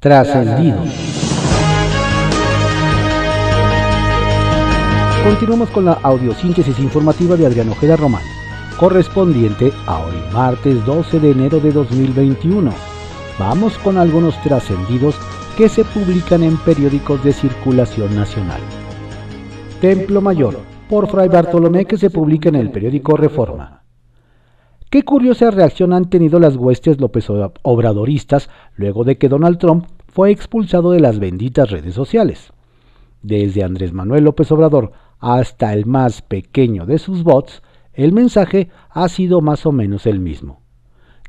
Trascendidos. Continuamos con la audiosíntesis informativa de Adrián Ojeda Román, correspondiente a hoy martes 12 de enero de 2021. Vamos con algunos trascendidos que se publican en periódicos de circulación nacional. Templo Mayor, por Fray Bartolomé, que se publica en el periódico Reforma. Qué curiosa reacción han tenido las huestes López Obradoristas luego de que Donald Trump fue expulsado de las benditas redes sociales. Desde Andrés Manuel López Obrador hasta el más pequeño de sus bots, el mensaje ha sido más o menos el mismo.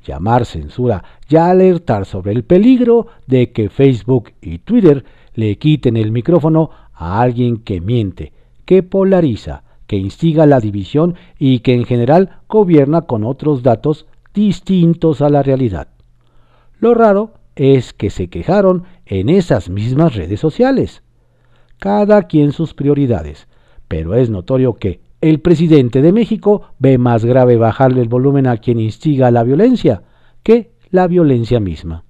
Llamar censura y alertar sobre el peligro de que Facebook y Twitter le quiten el micrófono a alguien que miente, que polariza, que instiga la división y que en general gobierna con otros datos distintos a la realidad. Lo raro es que se quejaron en esas mismas redes sociales. Cada quien sus prioridades, pero es notorio que el presidente de México ve más grave bajarle el volumen a quien instiga la violencia que la violencia misma.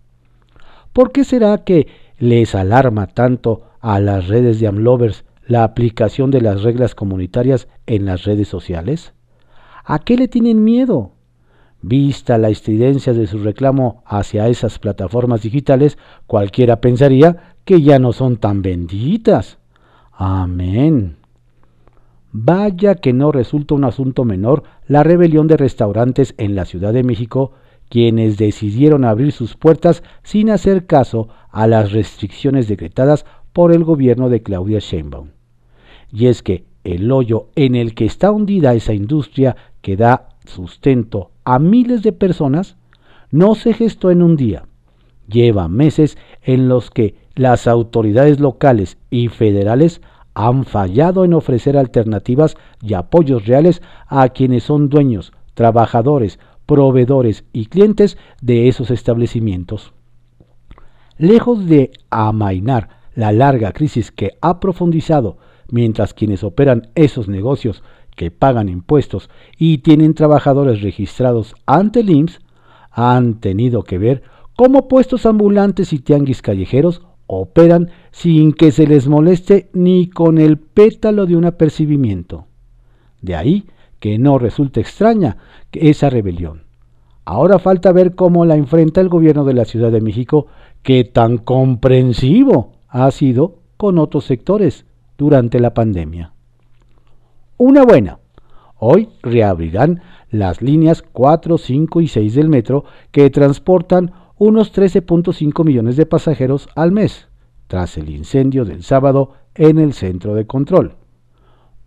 ¿Por qué será que les alarma tanto a las redes de Amlovers la aplicación de las reglas comunitarias en las redes sociales? ¿A qué le tienen miedo? Vista la estridencia de su reclamo hacia esas plataformas digitales, cualquiera pensaría que ya no son tan benditas. Amén. Vaya que no resulta un asunto menor la rebelión de restaurantes en la Ciudad de México, quienes decidieron abrir sus puertas sin hacer caso a las restricciones decretadas por el gobierno de Claudia Sheinbaum y es que el hoyo en el que está hundida esa industria que da sustento a miles de personas no se gestó en un día. Lleva meses en los que las autoridades locales y federales han fallado en ofrecer alternativas y apoyos reales a quienes son dueños, trabajadores, proveedores y clientes de esos establecimientos. Lejos de amainar la larga crisis que ha profundizado mientras quienes operan esos negocios que pagan impuestos y tienen trabajadores registrados ante el IMSS han tenido que ver cómo puestos ambulantes y tianguis callejeros operan sin que se les moleste ni con el pétalo de un apercibimiento. De ahí que no resulte extraña esa rebelión. Ahora falta ver cómo la enfrenta el gobierno de la Ciudad de México, que tan comprensivo ha sido con otros sectores, durante la pandemia. Una buena. Hoy reabrirán las líneas 4, 5 y 6 del metro que transportan unos 13.5 millones de pasajeros al mes, tras el incendio del sábado en el centro de control.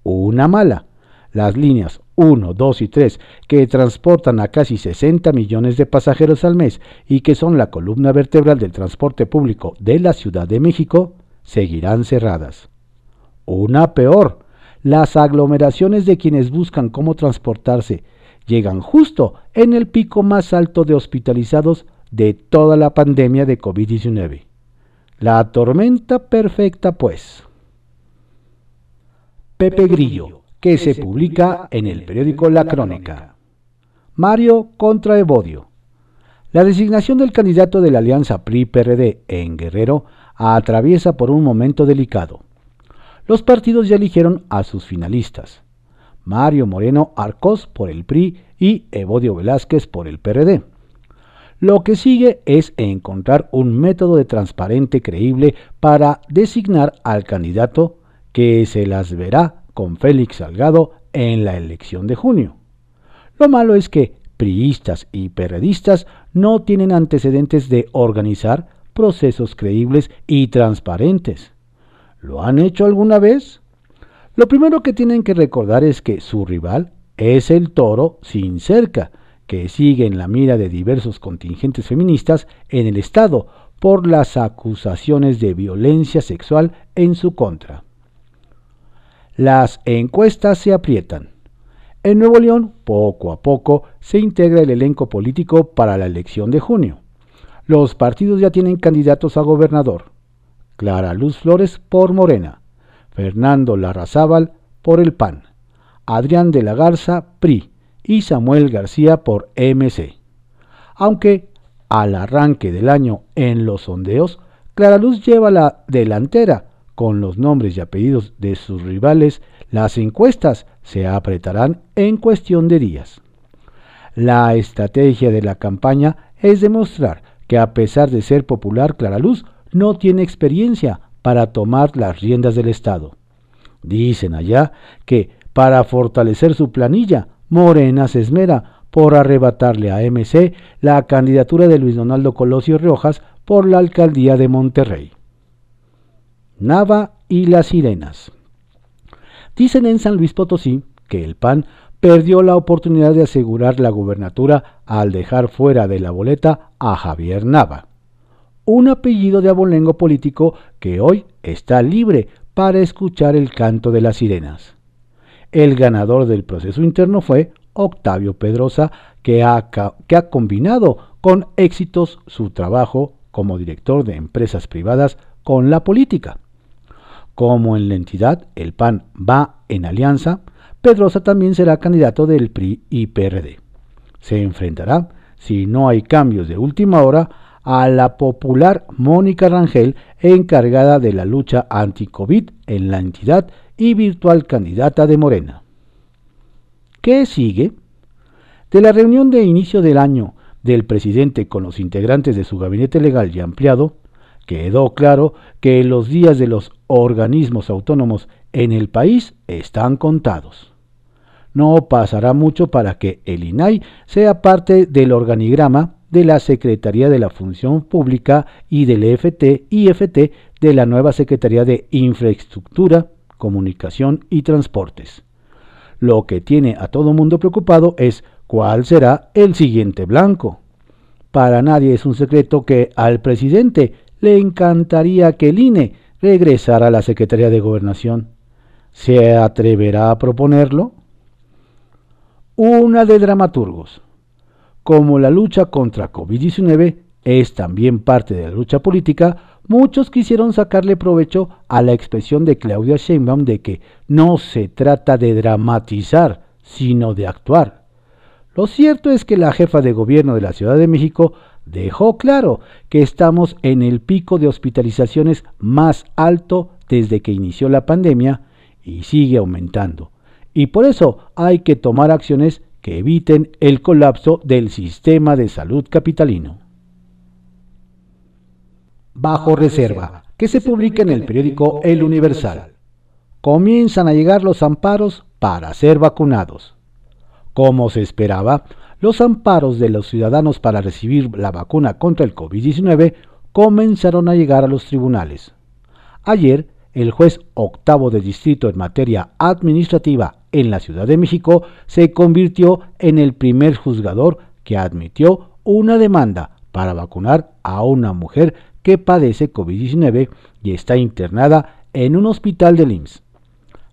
Una mala. Las líneas 1, 2 y 3, que transportan a casi 60 millones de pasajeros al mes y que son la columna vertebral del transporte público de la Ciudad de México, seguirán cerradas. Una peor, las aglomeraciones de quienes buscan cómo transportarse llegan justo en el pico más alto de hospitalizados de toda la pandemia de COVID-19. La tormenta perfecta, pues. Pepe Grillo, que se publica en el periódico La Crónica. Mario contra Evodio. La designación del candidato de la alianza PRI-PRD en Guerrero atraviesa por un momento delicado los partidos ya eligieron a sus finalistas. Mario Moreno Arcos por el PRI y Evodio Velázquez por el PRD. Lo que sigue es encontrar un método de transparente creíble para designar al candidato que se las verá con Félix Salgado en la elección de junio. Lo malo es que priistas y perredistas no tienen antecedentes de organizar procesos creíbles y transparentes. ¿Lo han hecho alguna vez? Lo primero que tienen que recordar es que su rival es el toro sin cerca, que sigue en la mira de diversos contingentes feministas en el Estado por las acusaciones de violencia sexual en su contra. Las encuestas se aprietan. En Nuevo León, poco a poco, se integra el elenco político para la elección de junio. Los partidos ya tienen candidatos a gobernador. Clara Luz Flores por Morena, Fernando Larrazábal por el PAN, Adrián de la Garza PRI y Samuel García por MC. Aunque al arranque del año en los sondeos, Clara Luz lleva la delantera. Con los nombres y apellidos de sus rivales, las encuestas se apretarán en cuestión de días. La estrategia de la campaña es demostrar que a pesar de ser popular, Clara Luz no tiene experiencia para tomar las riendas del Estado. Dicen allá que para fortalecer su planilla, Morena se esmera por arrebatarle a MC la candidatura de Luis Donaldo Colosio Rojas por la alcaldía de Monterrey. Nava y las sirenas. Dicen en San Luis Potosí que el PAN perdió la oportunidad de asegurar la gubernatura al dejar fuera de la boleta a Javier Nava, un apellido de abolengo político que hoy está libre para escuchar el canto de las sirenas. El ganador del proceso interno fue Octavio Pedrosa, que ha, que ha combinado con éxitos su trabajo como director de empresas privadas con la política. Como en la entidad el PAN va en alianza, Pedrosa también será candidato del PRI y PRD. Se enfrentará, si no hay cambios de última hora, a la popular Mónica Rangel, encargada de la lucha anti-COVID en la entidad y virtual candidata de Morena. ¿Qué sigue? De la reunión de inicio del año del presidente con los integrantes de su gabinete legal y ampliado, quedó claro que los días de los organismos autónomos en el país están contados no pasará mucho para que el INAI sea parte del organigrama de la Secretaría de la Función Pública y del EFT IFT de la nueva Secretaría de Infraestructura, Comunicación y Transportes. Lo que tiene a todo mundo preocupado es cuál será el siguiente blanco. Para nadie es un secreto que al presidente le encantaría que el INE regresara a la Secretaría de Gobernación. ¿Se atreverá a proponerlo? una de dramaturgos. Como la lucha contra COVID-19 es también parte de la lucha política, muchos quisieron sacarle provecho a la expresión de Claudia Sheinbaum de que no se trata de dramatizar, sino de actuar. Lo cierto es que la jefa de gobierno de la Ciudad de México dejó claro que estamos en el pico de hospitalizaciones más alto desde que inició la pandemia y sigue aumentando y por eso hay que tomar acciones que eviten el colapso del sistema de salud capitalino. Bajo reserva, que se publica en el periódico El Universal. Comienzan a llegar los amparos para ser vacunados. Como se esperaba, los amparos de los ciudadanos para recibir la vacuna contra el COVID-19 comenzaron a llegar a los tribunales. Ayer, el juez octavo de distrito en materia administrativa en la Ciudad de México se convirtió en el primer juzgador que admitió una demanda para vacunar a una mujer que padece COVID-19 y está internada en un hospital de IMSS.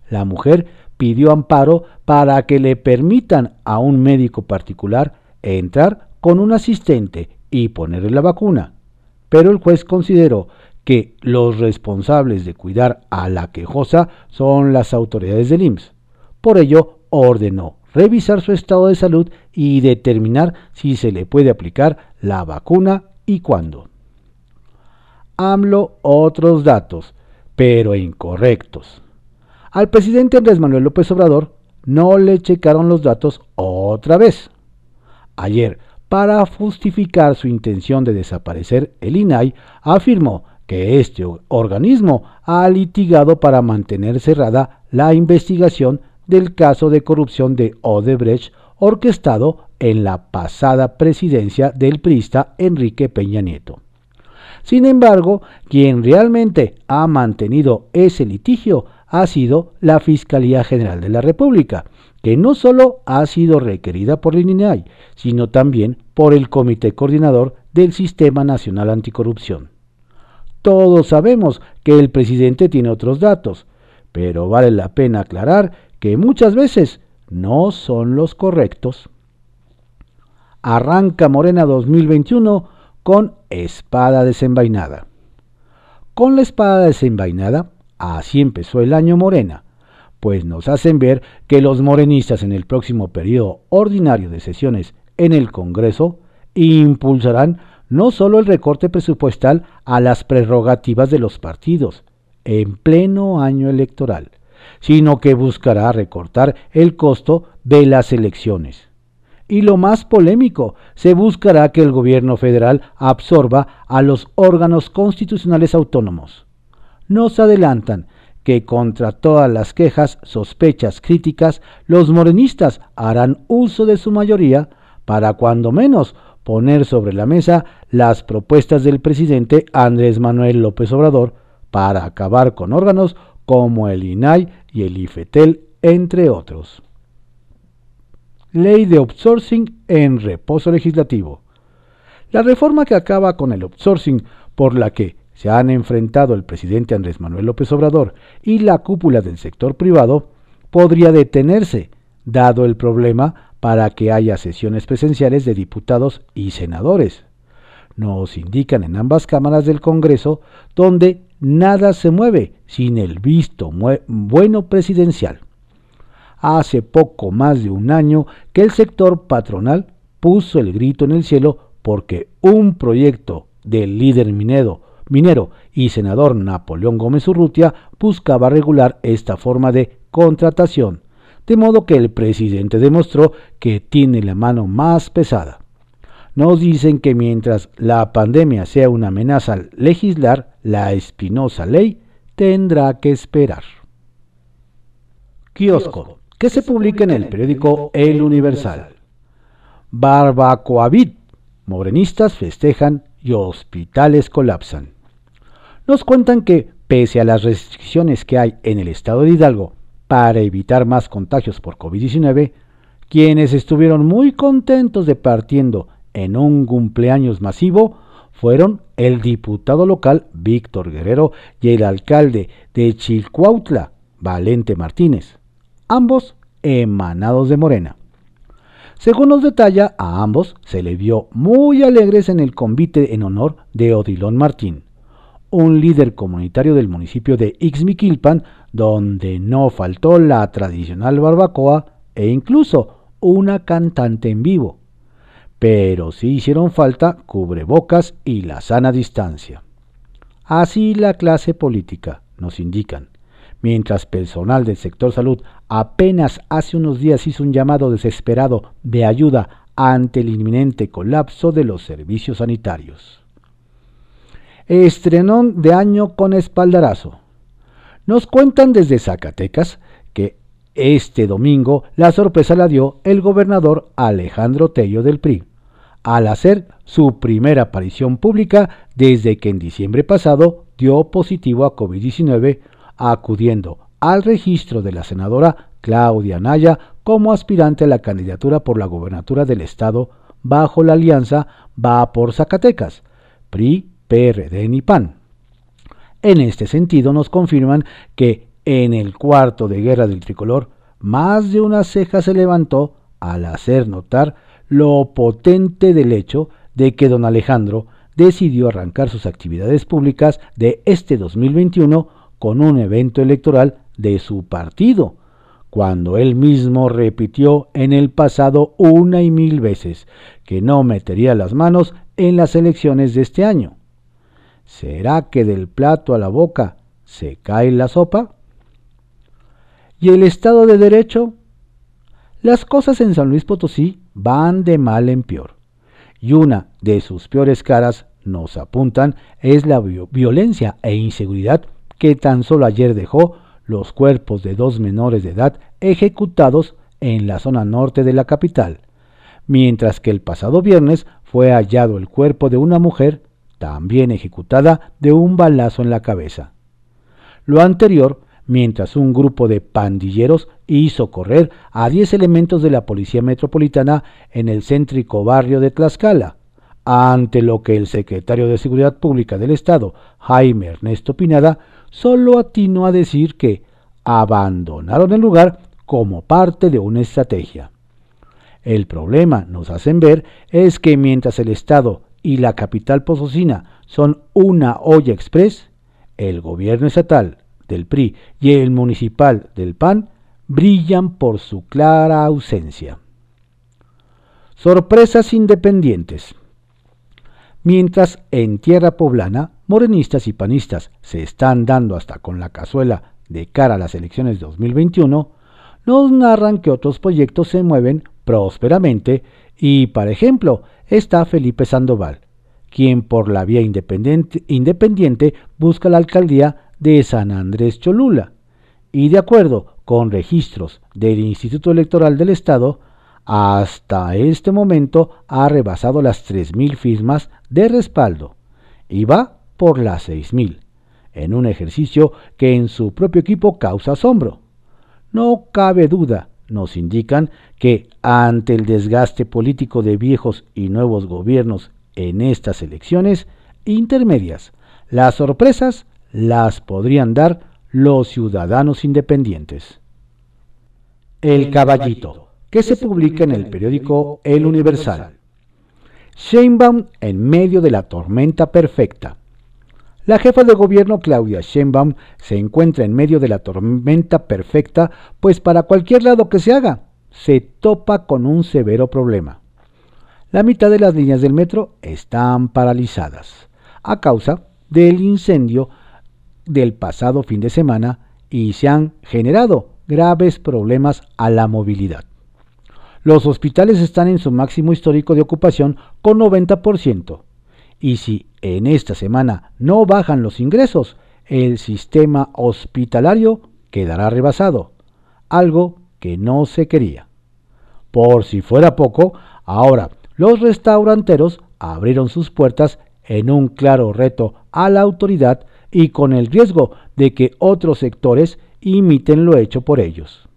La mujer pidió amparo para que le permitan a un médico particular entrar con un asistente y ponerle la vacuna, pero el juez consideró que los responsables de cuidar a la quejosa son las autoridades del IMSS. Por ello, ordenó revisar su estado de salud y determinar si se le puede aplicar la vacuna y cuándo. AMLO otros datos, pero incorrectos. Al presidente Andrés Manuel López Obrador no le checaron los datos otra vez. Ayer, para justificar su intención de desaparecer, el INAI afirmó que este organismo ha litigado para mantener cerrada la investigación del caso de corrupción de Odebrecht orquestado en la pasada presidencia del prista Enrique Peña Nieto. Sin embargo, quien realmente ha mantenido ese litigio ha sido la Fiscalía General de la República, que no solo ha sido requerida por el INAI, sino también por el Comité Coordinador del Sistema Nacional Anticorrupción. Todos sabemos que el presidente tiene otros datos, pero vale la pena aclarar que muchas veces no son los correctos. Arranca Morena 2021 con espada desenvainada. Con la espada desenvainada, así empezó el año Morena, pues nos hacen ver que los morenistas en el próximo periodo ordinario de sesiones en el Congreso impulsarán no solo el recorte presupuestal a las prerrogativas de los partidos en pleno año electoral, sino que buscará recortar el costo de las elecciones. Y lo más polémico, se buscará que el gobierno federal absorba a los órganos constitucionales autónomos. Nos adelantan que contra todas las quejas, sospechas, críticas, los morenistas harán uso de su mayoría para cuando menos poner sobre la mesa las propuestas del presidente Andrés Manuel López Obrador para acabar con órganos como el INAI y el IFETEL, entre otros. Ley de outsourcing en reposo legislativo. La reforma que acaba con el outsourcing, por la que se han enfrentado el presidente Andrés Manuel López Obrador y la cúpula del sector privado, podría detenerse, dado el problema para que haya sesiones presenciales de diputados y senadores. Nos indican en ambas cámaras del Congreso donde nada se mueve sin el visto bueno presidencial. Hace poco más de un año que el sector patronal puso el grito en el cielo porque un proyecto del líder minero y senador Napoleón Gómez Urrutia buscaba regular esta forma de contratación, de modo que el presidente demostró que tiene la mano más pesada. Nos dicen que mientras la pandemia sea una amenaza al legislar, la espinosa ley tendrá que esperar. Kiosco, que se publica en el periódico El Universal. Barbacoavit, morenistas festejan y hospitales colapsan nos cuentan que, pese a las restricciones que hay en el estado de Hidalgo para evitar más contagios por COVID-19, quienes estuvieron muy contentos de partiendo en un cumpleaños masivo fueron el diputado local Víctor Guerrero y el alcalde de Chilcuautla, Valente Martínez, ambos emanados de Morena. Según nos detalla, a ambos se le vio muy alegres en el convite en honor de Odilón Martín, un líder comunitario del municipio de Ixmiquilpan, donde no faltó la tradicional barbacoa e incluso una cantante en vivo. Pero sí hicieron falta cubrebocas y la sana distancia. Así la clase política, nos indican. Mientras personal del sector salud apenas hace unos días hizo un llamado desesperado de ayuda ante el inminente colapso de los servicios sanitarios. Estrenón de año con espaldarazo. Nos cuentan desde Zacatecas que este domingo la sorpresa la dio el gobernador Alejandro Tello del PRI, al hacer su primera aparición pública desde que en diciembre pasado dio positivo a COVID-19, acudiendo al registro de la senadora Claudia Naya como aspirante a la candidatura por la gobernatura del estado bajo la alianza Va por Zacatecas, PRI, PRD ni PAN. En este sentido nos confirman que en el cuarto de guerra del tricolor más de una ceja se levantó al hacer notar lo potente del hecho de que don Alejandro decidió arrancar sus actividades públicas de este 2021 con un evento electoral de su partido, cuando él mismo repitió en el pasado una y mil veces que no metería las manos en las elecciones de este año. ¿Será que del plato a la boca se cae la sopa? ¿Y el Estado de Derecho? Las cosas en San Luis Potosí van de mal en peor. Y una de sus peores caras, nos apuntan, es la violencia e inseguridad que tan solo ayer dejó los cuerpos de dos menores de edad ejecutados en la zona norte de la capital, mientras que el pasado viernes fue hallado el cuerpo de una mujer también ejecutada de un balazo en la cabeza. Lo anterior, mientras un grupo de pandilleros hizo correr a 10 elementos de la Policía Metropolitana en el céntrico barrio de Tlaxcala, ante lo que el secretario de Seguridad Pública del Estado, Jaime Ernesto Pinada, solo atinó a decir que abandonaron el lugar como parte de una estrategia. El problema, nos hacen ver, es que mientras el Estado y la capital posocina son una olla express, el gobierno estatal del PRI y el municipal del PAN brillan por su clara ausencia. Sorpresas independientes. mientras en tierra poblana, morenistas y panistas se están dando hasta con la cazuela de cara a las elecciones de 2021, nos narran que otros proyectos se mueven prósperamente y, por ejemplo, está Felipe Sandoval, quien por la vía independiente, independiente busca la alcaldía de San Andrés Cholula. Y de acuerdo con registros del Instituto Electoral del Estado, hasta este momento ha rebasado las 3.000 firmas de respaldo y va por las 6.000, en un ejercicio que en su propio equipo causa asombro. No cabe duda, nos indican, que ante el desgaste político de viejos y nuevos gobiernos en estas elecciones intermedias, las sorpresas las podrían dar los ciudadanos independientes. El caballito, que se publica en el periódico El Universal. Sheinbaum en medio de la tormenta perfecta. La jefa de gobierno Claudia Sheinbaum se encuentra en medio de la tormenta perfecta, pues para cualquier lado que se haga, se topa con un severo problema. La mitad de las líneas del metro están paralizadas a causa del incendio del pasado fin de semana y se han generado graves problemas a la movilidad. Los hospitales están en su máximo histórico de ocupación con 90%, y si en esta semana no bajan los ingresos, el sistema hospitalario quedará rebasado, algo que no se quería. Por si fuera poco, ahora los restauranteros abrieron sus puertas en un claro reto a la autoridad y con el riesgo de que otros sectores imiten lo hecho por ellos.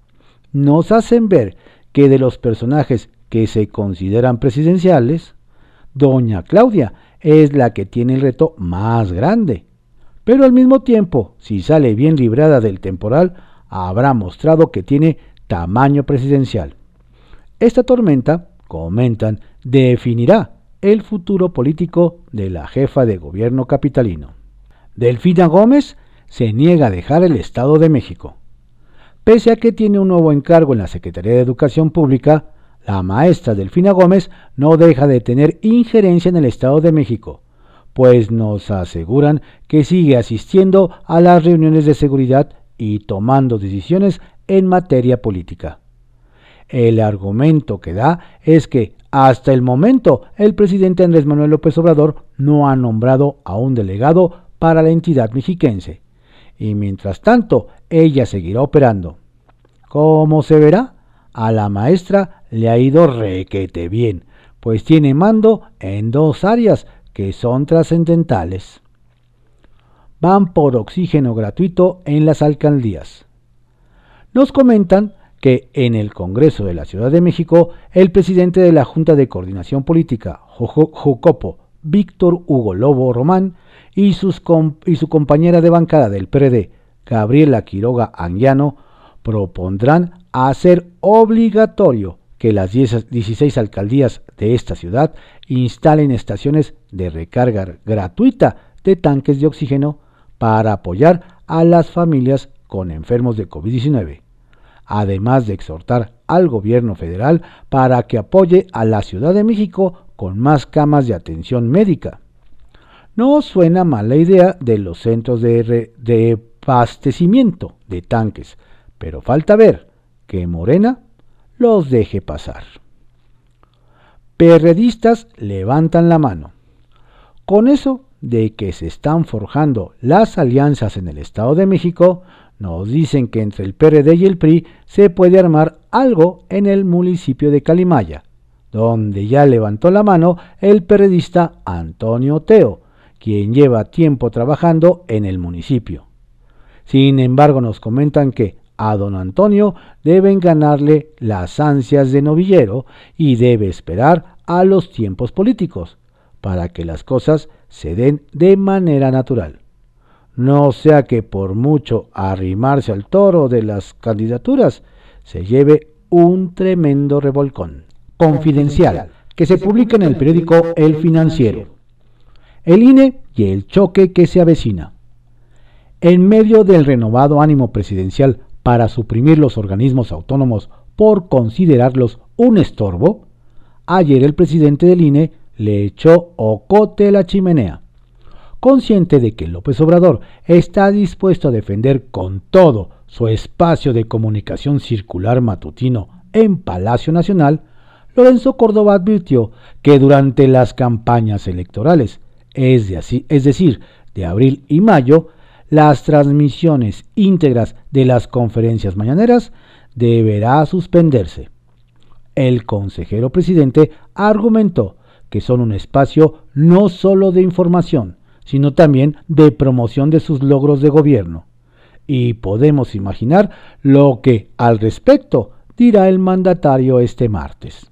Nos hacen ver que de los personajes que se consideran presidenciales, doña Claudia es la que tiene el reto más grande. Pero al mismo tiempo, si sale bien librada del temporal, habrá mostrado que tiene tamaño presidencial. Esta tormenta, comentan, definirá el futuro político de la jefa de gobierno capitalino. Delfina Gómez se niega a dejar el Estado de México. Pese a que tiene un nuevo encargo en la Secretaría de Educación Pública, la maestra Delfina Gómez no deja de tener injerencia en el Estado de México, pues nos aseguran que sigue asistiendo a las reuniones de seguridad y tomando decisiones en materia política. El argumento que da es que hasta el momento el presidente Andrés Manuel López Obrador no ha nombrado a un delegado para la entidad mexiquense, y mientras tanto ella seguirá operando. Como se verá, a la maestra le ha ido requete bien, pues tiene mando en dos áreas que son trascendentales. Van por oxígeno gratuito en las alcaldías. Nos comentan que en el Congreso de la Ciudad de México, el presidente de la Junta de Coordinación Política, Jocopo, Víctor Hugo Lobo Román, y, y su compañera de bancada del PRD, Gabriela Quiroga Anguiano, propondrán hacer obligatorio que las 16 alcaldías de esta ciudad instalen estaciones de recarga gratuita de tanques de oxígeno para apoyar a las familias con enfermos de COVID-19, además de exhortar al gobierno federal para que apoye a la Ciudad de México con más camas de atención médica. No suena mal la idea de los centros de, de abastecimiento de tanques, pero falta ver que Morena los deje pasar. Perredistas levantan la mano. Con eso de que se están forjando las alianzas en el Estado de México, nos dicen que entre el PRD y el PRI se puede armar algo en el municipio de Calimaya, donde ya levantó la mano el periodista Antonio Teo, quien lleva tiempo trabajando en el municipio. Sin embargo, nos comentan que a don Antonio deben ganarle las ansias de novillero y debe esperar a los tiempos políticos para que las cosas se den de manera natural. No sea que por mucho arrimarse al toro de las candidaturas se lleve un tremendo revolcón. Confidencial, que se publica en el periódico El Financiero. El INE y el choque que se avecina. En medio del renovado ánimo presidencial para suprimir los organismos autónomos por considerarlos un estorbo, ayer el presidente del INE, le echó ocote la chimenea. Consciente de que López Obrador está dispuesto a defender con todo su espacio de comunicación circular matutino en Palacio Nacional, Lorenzo Córdoba advirtió que durante las campañas electorales, es, es decir, de abril y mayo, las transmisiones íntegras de las conferencias mañaneras deberá suspenderse. El consejero presidente argumentó que son un espacio no solo de información, sino también de promoción de sus logros de gobierno. Y podemos imaginar lo que al respecto dirá el mandatario este martes.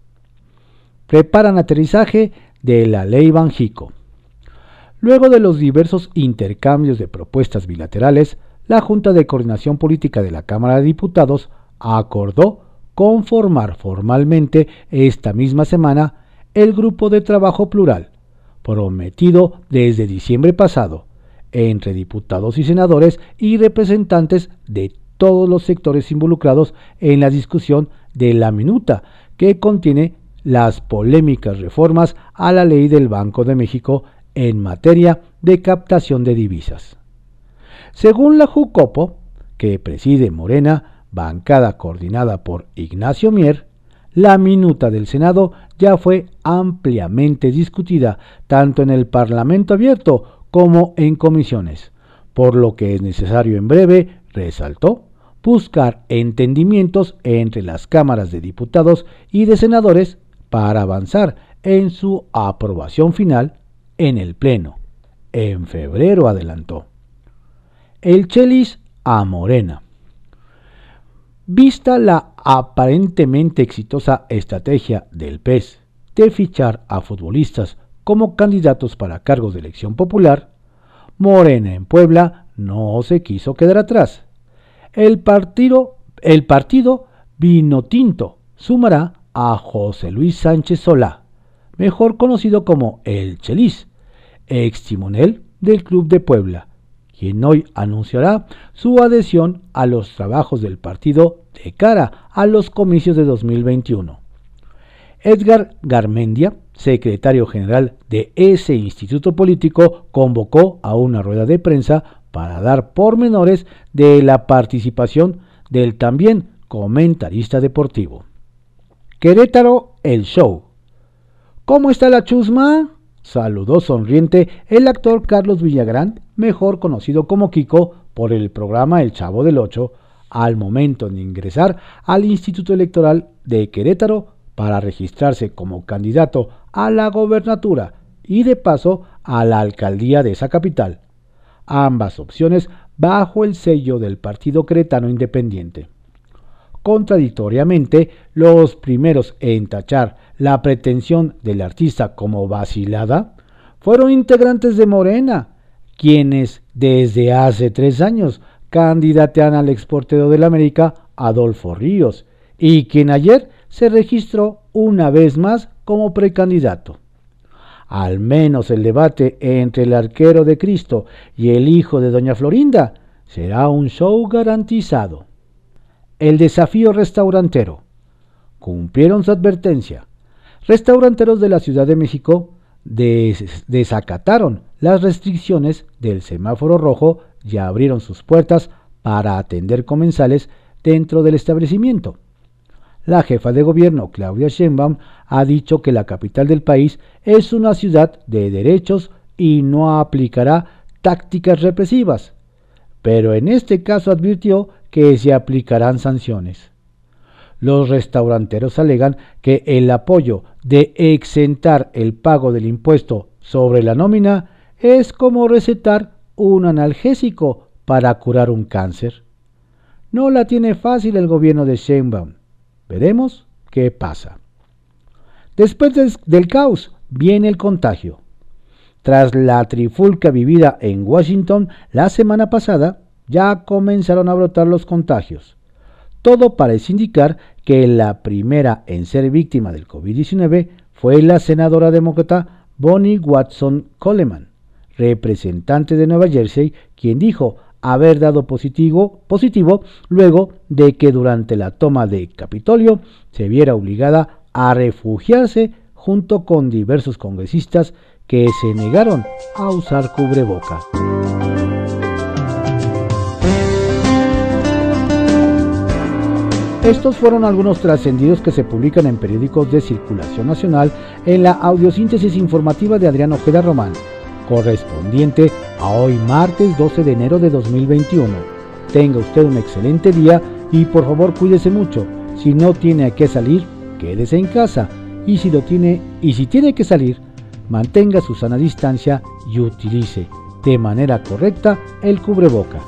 Preparan aterrizaje de la ley Banjico. Luego de los diversos intercambios de propuestas bilaterales, la Junta de Coordinación Política de la Cámara de Diputados acordó conformar formalmente esta misma semana el grupo de trabajo plural, prometido desde diciembre pasado, entre diputados y senadores y representantes de todos los sectores involucrados en la discusión de la minuta que contiene las polémicas reformas a la ley del Banco de México en materia de captación de divisas. Según la JUCOPO, que preside Morena, bancada coordinada por Ignacio Mier, la minuta del Senado ya fue ampliamente discutida tanto en el Parlamento abierto como en comisiones, por lo que es necesario en breve, resaltó, buscar entendimientos entre las cámaras de diputados y de senadores para avanzar en su aprobación final en el Pleno. En febrero adelantó. El Chelis a Morena. Vista la aparentemente exitosa estrategia del PES de fichar a futbolistas como candidatos para cargos de elección popular, Morena en Puebla no se quiso quedar atrás. El partido, el partido Vino Tinto sumará a José Luis Sánchez Solá, mejor conocido como El Chelis, ex timonel del Club de Puebla, quien hoy anunciará su adhesión a los trabajos del partido de cara a los comicios de 2021. Edgar Garmendia, secretario general de ese instituto político, convocó a una rueda de prensa para dar pormenores de la participación del también comentarista deportivo. Querétaro, el show. ¿Cómo está la chusma? Saludó sonriente el actor Carlos Villagrán, mejor conocido como Kiko por el programa El Chavo del Ocho, al momento de ingresar al Instituto Electoral de Querétaro para registrarse como candidato a la gobernatura y de paso a la alcaldía de esa capital. Ambas opciones bajo el sello del Partido Queretano Independiente. Contradictoriamente, los primeros en tachar la pretensión del artista como vacilada fueron integrantes de Morena, quienes desde hace tres años candidatean al exportero del América, Adolfo Ríos, y quien ayer se registró una vez más como precandidato. Al menos el debate entre el arquero de Cristo y el hijo de Doña Florinda será un show garantizado. El desafío restaurantero. Cumplieron su advertencia. Restauranteros de la Ciudad de México desacataron las restricciones del semáforo rojo y abrieron sus puertas para atender comensales dentro del establecimiento. La jefa de gobierno, Claudia Sheinbaum, ha dicho que la capital del país es una ciudad de derechos y no aplicará tácticas represivas. Pero en este caso advirtió que se aplicarán sanciones. Los restauranteros alegan que el apoyo de exentar el pago del impuesto sobre la nómina es como recetar un analgésico para curar un cáncer. No la tiene fácil el gobierno de Sheinbaum. Veremos qué pasa. Después del caos viene el contagio. Tras la trifulca vivida en Washington la semana pasada, ya comenzaron a brotar los contagios. Todo parece indicar que la primera en ser víctima del COVID-19 fue la senadora demócrata Bonnie Watson Coleman, representante de Nueva Jersey, quien dijo haber dado positivo, positivo luego de que durante la toma de Capitolio se viera obligada a refugiarse junto con diversos congresistas que se negaron a usar cubreboca. Estos fueron algunos trascendidos que se publican en periódicos de circulación nacional en la audiosíntesis informativa de Adrián Ojeda Román, correspondiente a hoy martes 12 de enero de 2021. Tenga usted un excelente día y por favor cuídese mucho. Si no tiene que salir, quédese en casa. Y si lo tiene y si tiene que salir, mantenga su sana distancia y utilice de manera correcta el cubreboca.